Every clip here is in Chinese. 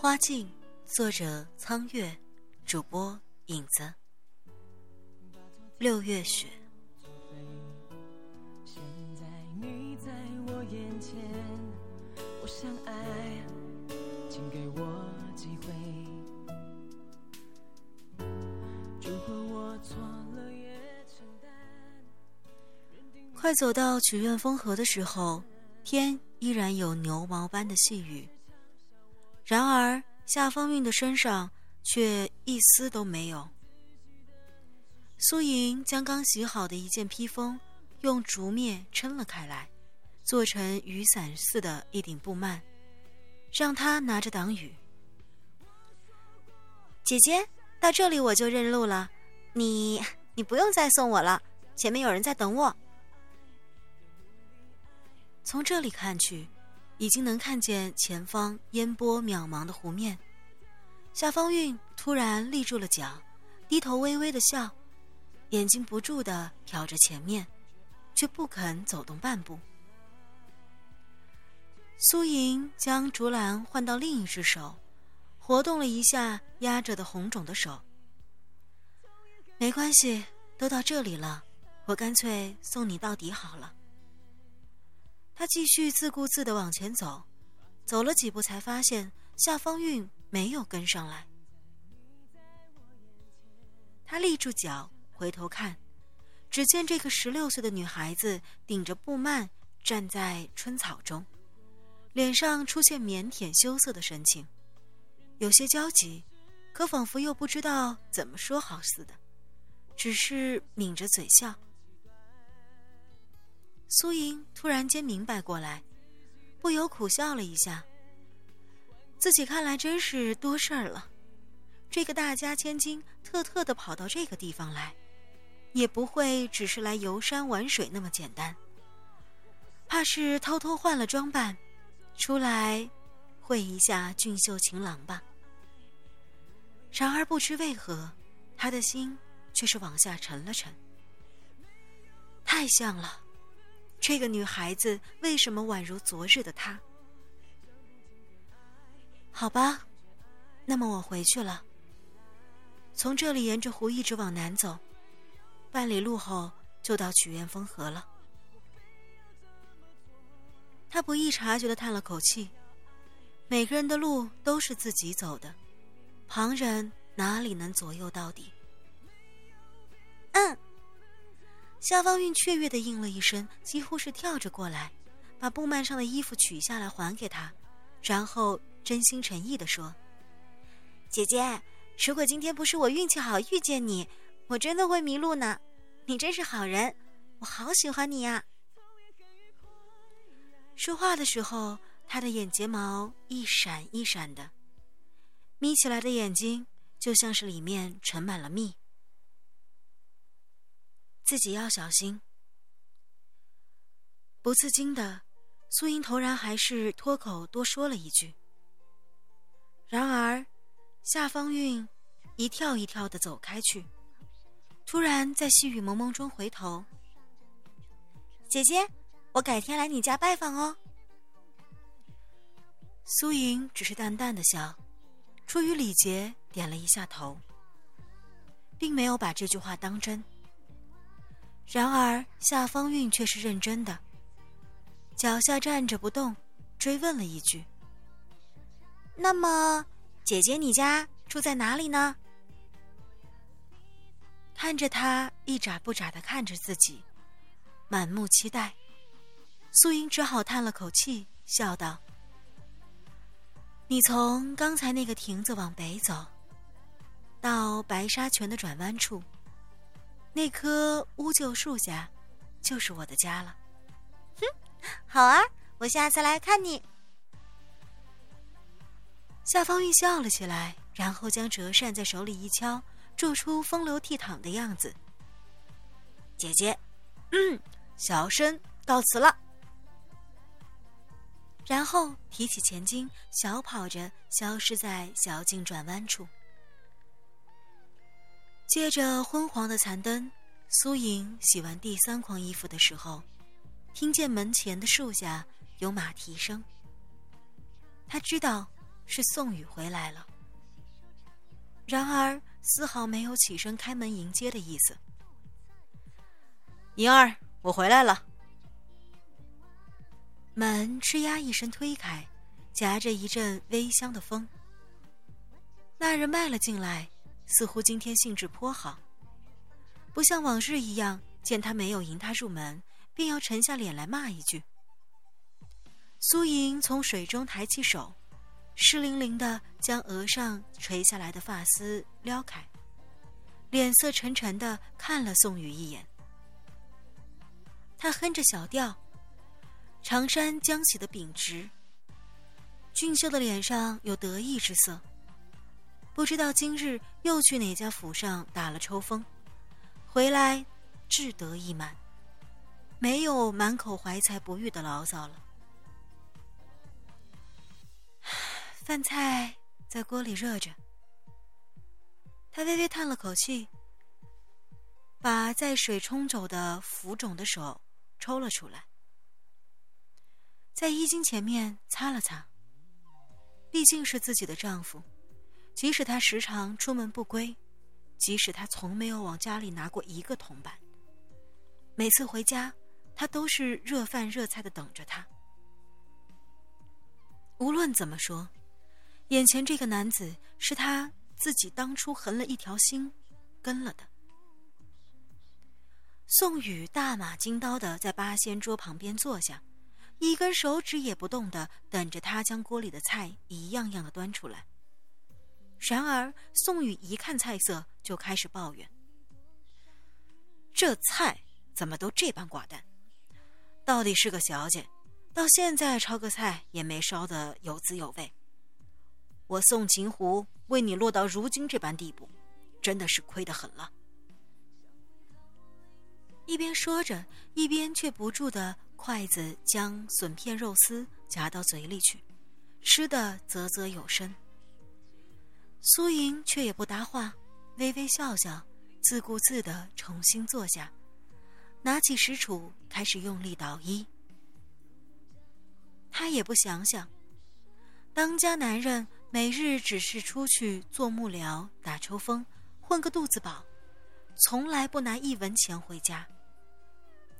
花镜，作者苍月，主播影子。六月雪。现在你在我眼前，我想爱，请给我机会。如果我错了也承担。快走到曲院风荷的时候，天依然有牛毛般的细雨。然而夏风韵的身上却一丝都没有。苏莹将刚洗好的一件披风用竹篾撑了开来，做成雨伞似的一顶布幔，让她拿着挡雨。姐姐，到这里我就认路了，你你不用再送我了，前面有人在等我。从这里看去。已经能看见前方烟波渺茫的湖面，夏方韵突然立住了脚，低头微微的笑，眼睛不住的瞟着前面，却不肯走动半步。苏莹将竹篮换到另一只手，活动了一下压着的红肿的手。没关系，都到这里了，我干脆送你到底好了。继续自顾自的往前走，走了几步才发现夏方韵没有跟上来。他立住脚，回头看，只见这个十六岁的女孩子顶着布幔站在春草中，脸上出现腼腆羞涩的神情，有些焦急，可仿佛又不知道怎么说好似的，只是抿着嘴笑。苏莹突然间明白过来，不由苦笑了一下。自己看来真是多事儿了，这个大家千金特特的跑到这个地方来，也不会只是来游山玩水那么简单。怕是偷偷换了装扮，出来会一下俊秀情郎吧。然而不知为何，他的心却是往下沉了沉。太像了。这个女孩子为什么宛如昨日的她？好吧，那么我回去了。从这里沿着湖一直往南走，半里路后就到曲院风河了。他不易察觉的叹了口气。每个人的路都是自己走的，旁人哪里能左右到底？嗯。夏方韵雀跃的应了一声，几乎是跳着过来，把布幔上的衣服取下来还给他，然后真心诚意的说：“姐姐，如果今天不是我运气好遇见你，我真的会迷路呢。你真是好人，我好喜欢你呀。”说话的时候，他的眼睫毛一闪一闪的，眯起来的眼睛就像是里面盛满了蜜。自己要小心。不自禁的，苏莹突然还是脱口多说了一句。然而，夏方韵一跳一跳的走开去，突然在细雨蒙蒙中回头：“姐姐，我改天来你家拜访哦。”苏莹只是淡淡的笑，出于礼节点了一下头，并没有把这句话当真。然而夏方韵却是认真的，脚下站着不动，追问了一句：“那么，姐姐你家住在哪里呢？”看着他一眨不眨的看着自己，满目期待，素英只好叹了口气，笑道：“你从刚才那个亭子往北走，到白沙泉的转弯处。”那棵乌桕树下，就是我的家了。哼，好啊，我下次来看你。夏方玉笑了起来，然后将折扇在手里一敲，做出风流倜傥的样子。姐姐，嗯，小生告辞了。然后提起前襟，小跑着消失在小径转弯处。借着昏黄的残灯，苏莹洗完第三筐衣服的时候，听见门前的树下有马蹄声。他知道是宋宇回来了。然而丝毫没有起身开门迎接的意思。莹儿，我回来了。门吱呀一声推开，夹着一阵微香的风。那人迈了进来，似乎今天兴致颇好，不像往日一样，见他没有迎他入门，便要沉下脸来骂一句。苏莹从水中抬起手，湿淋淋的将额上垂下来的发丝撩开，脸色沉沉的看了宋宇一眼。他哼着小调，长衫将起的笔直，俊秀的脸上有得意之色。不知道今日又去哪家府上打了抽风，回来志得意满，没有满口怀才不遇的牢骚了。饭菜在锅里热着，他微微叹了口气，把在水冲走的浮肿的手。抽了出来，在衣襟前面擦了擦。毕竟是自己的丈夫，即使他时常出门不归，即使他从没有往家里拿过一个铜板，每次回家，他都是热饭热菜的等着他。无论怎么说，眼前这个男子是他自己当初横了一条心，跟了的。宋宇大马金刀的在八仙桌旁边坐下，一根手指也不动的等着他将锅里的菜一样样的端出来。然而，宋宇一看菜色就开始抱怨：“这菜怎么都这般寡淡？到底是个小姐，到现在炒个菜也没烧的有滋有味。我宋秦湖为你落到如今这般地步，真的是亏得很了。”一边说着，一边却不住的筷子将笋片肉丝夹到嘴里去，吃的啧啧有声。苏莹却也不搭话，微微笑笑，自顾自的重新坐下，拿起石杵开始用力捣衣。他也不想想，当家男人每日只是出去做幕僚、打抽风，混个肚子饱，从来不拿一文钱回家。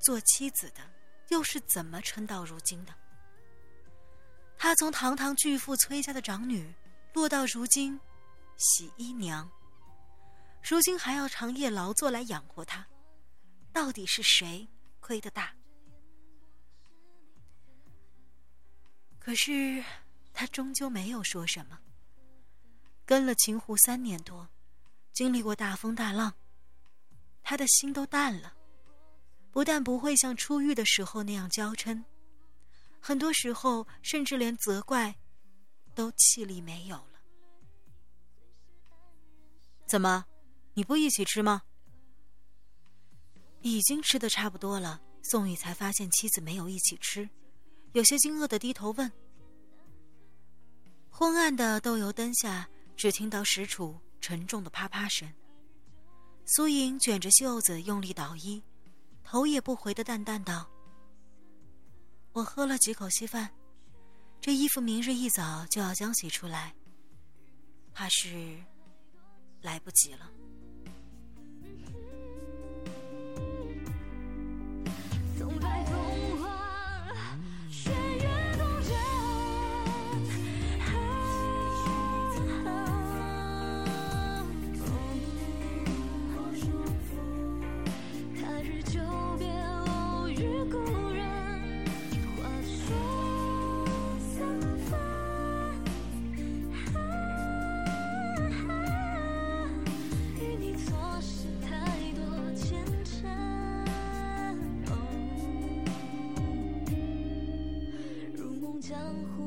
做妻子的，又是怎么撑到如今的？她从堂堂巨富崔家的长女，落到如今洗衣娘，如今还要长夜劳作来养活他，到底是谁亏得大？可是他终究没有说什么。跟了秦湖三年多，经历过大风大浪，他的心都淡了。不但不会像出狱的时候那样娇嗔，很多时候甚至连责怪，都气力没有了。怎么，你不一起吃吗？已经吃的差不多了，宋宇才发现妻子没有一起吃，有些惊愕的低头问。昏暗的豆油灯下，只听到石杵沉重的啪啪声。苏莹卷着袖子用力捣衣。头也不回的淡淡道：“我喝了几口稀饭，这衣服明日一早就要将洗出来，怕是来不及了。江湖。